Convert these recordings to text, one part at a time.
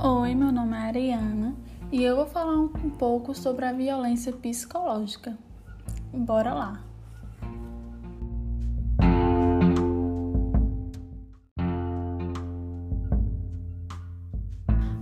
Oi, meu nome é Ariana e eu vou falar um pouco sobre a violência psicológica. Bora lá!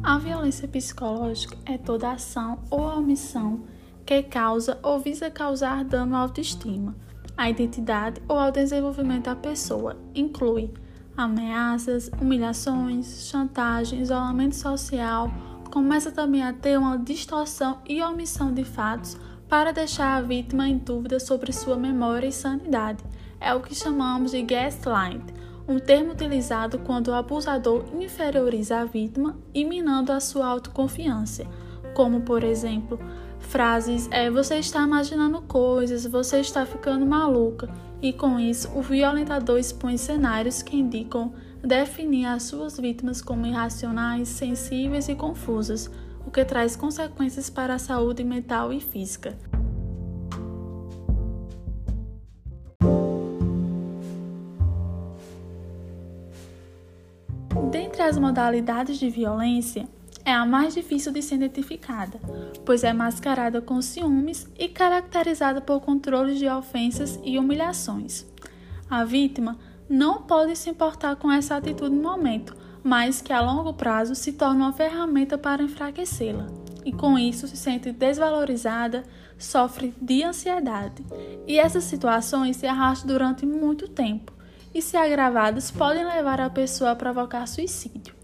A violência psicológica é toda ação ou omissão que causa ou visa causar dano à autoestima, à identidade ou ao desenvolvimento da pessoa. Inclui ameaças, humilhações, chantagem, isolamento social, começa também a ter uma distorção e omissão de fatos para deixar a vítima em dúvida sobre sua memória e sanidade. É o que chamamos de gaslight, um termo utilizado quando o abusador inferioriza a vítima e minando a sua autoconfiança, como por exemplo, frases é você está imaginando coisas, você está ficando maluca e com isso o violentador expõe cenários que indicam definir as suas vítimas como irracionais, sensíveis e confusas, o que traz consequências para a saúde mental e física. Dentre as modalidades de violência, é a mais difícil de ser identificada, pois é mascarada com ciúmes e caracterizada por controles de ofensas e humilhações. A vítima não pode se importar com essa atitude no momento, mas que a longo prazo se torna uma ferramenta para enfraquecê-la. E com isso se sente desvalorizada, sofre de ansiedade. E essas situações se arrastam durante muito tempo e, se agravadas, podem levar a pessoa a provocar suicídio.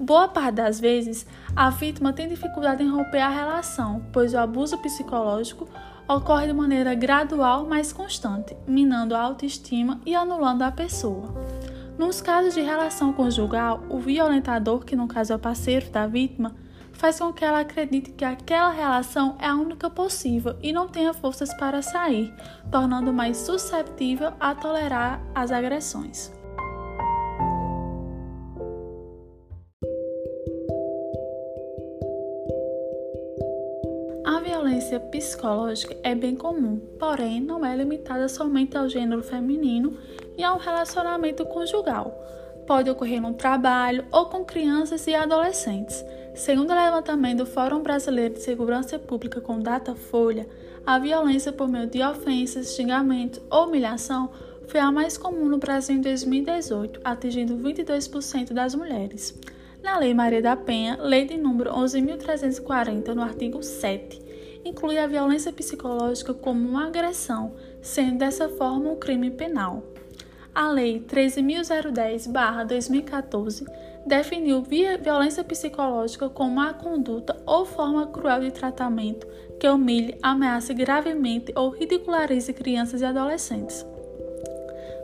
Boa parte das vezes, a vítima tem dificuldade em romper a relação, pois o abuso psicológico ocorre de maneira gradual, mas constante, minando a autoestima e anulando a pessoa. Nos casos de relação conjugal, o violentador, que no caso é o parceiro da vítima, faz com que ela acredite que aquela relação é a única possível e não tenha forças para sair, tornando mais susceptível a tolerar as agressões. A violência psicológica é bem comum, porém não é limitada somente ao gênero feminino e ao relacionamento conjugal. Pode ocorrer no trabalho ou com crianças e adolescentes. Segundo o levantamento do Fórum Brasileiro de Segurança Pública com Datafolha, a violência por meio de ofensas, xingamentos ou humilhação foi a mais comum no Brasil em 2018, atingindo 22% das mulheres. Na Lei Maria da Penha, lei de número 11.340, no artigo 7, inclui a violência psicológica como uma agressão, sendo dessa forma um crime penal. A Lei 13.010-2014 definiu violência psicológica como a conduta ou forma cruel de tratamento que humilhe, ameace gravemente ou ridicularize crianças e adolescentes.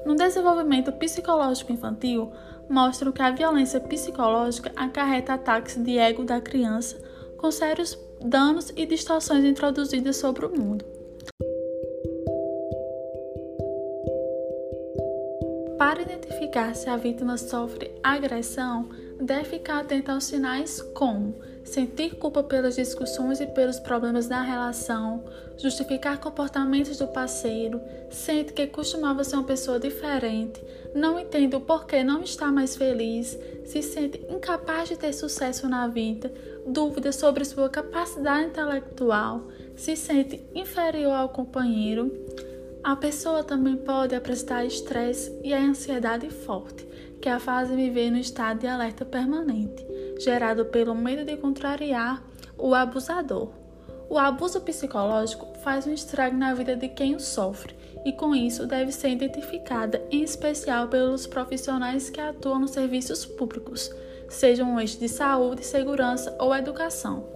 No desenvolvimento psicológico infantil, mostram que a violência psicológica acarreta ataques de ego da criança com sérios danos e distorções introduzidas sobre o mundo. Para identificar se a vítima sofre agressão, deve ficar atenta aos sinais como sentir culpa pelas discussões e pelos problemas na relação, justificar comportamentos do parceiro, sente que costumava ser uma pessoa diferente, não entende o porquê não está mais feliz, se sente incapaz de ter sucesso na vida, dúvidas sobre sua capacidade intelectual, se sente inferior ao companheiro. A pessoa também pode apresentar estresse e a ansiedade forte que a faz viver no estado de alerta permanente, gerado pelo medo de contrariar o abusador. O abuso psicológico faz um estrago na vida de quem o sofre e, com isso, deve ser identificada, em especial pelos profissionais que atuam nos serviços públicos, sejam um eixo de saúde, segurança ou educação.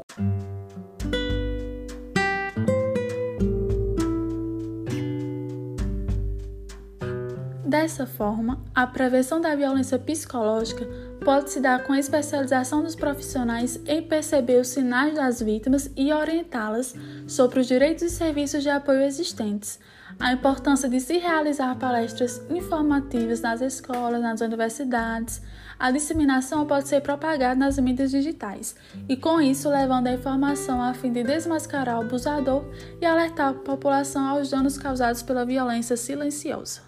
Dessa forma, a prevenção da violência psicológica pode se dar com a especialização dos profissionais em perceber os sinais das vítimas e orientá-las sobre os direitos e serviços de apoio existentes, a importância de se realizar palestras informativas nas escolas, nas universidades. A disseminação pode ser propagada nas mídias digitais e, com isso, levando a informação a fim de desmascarar o abusador e alertar a população aos danos causados pela violência silenciosa.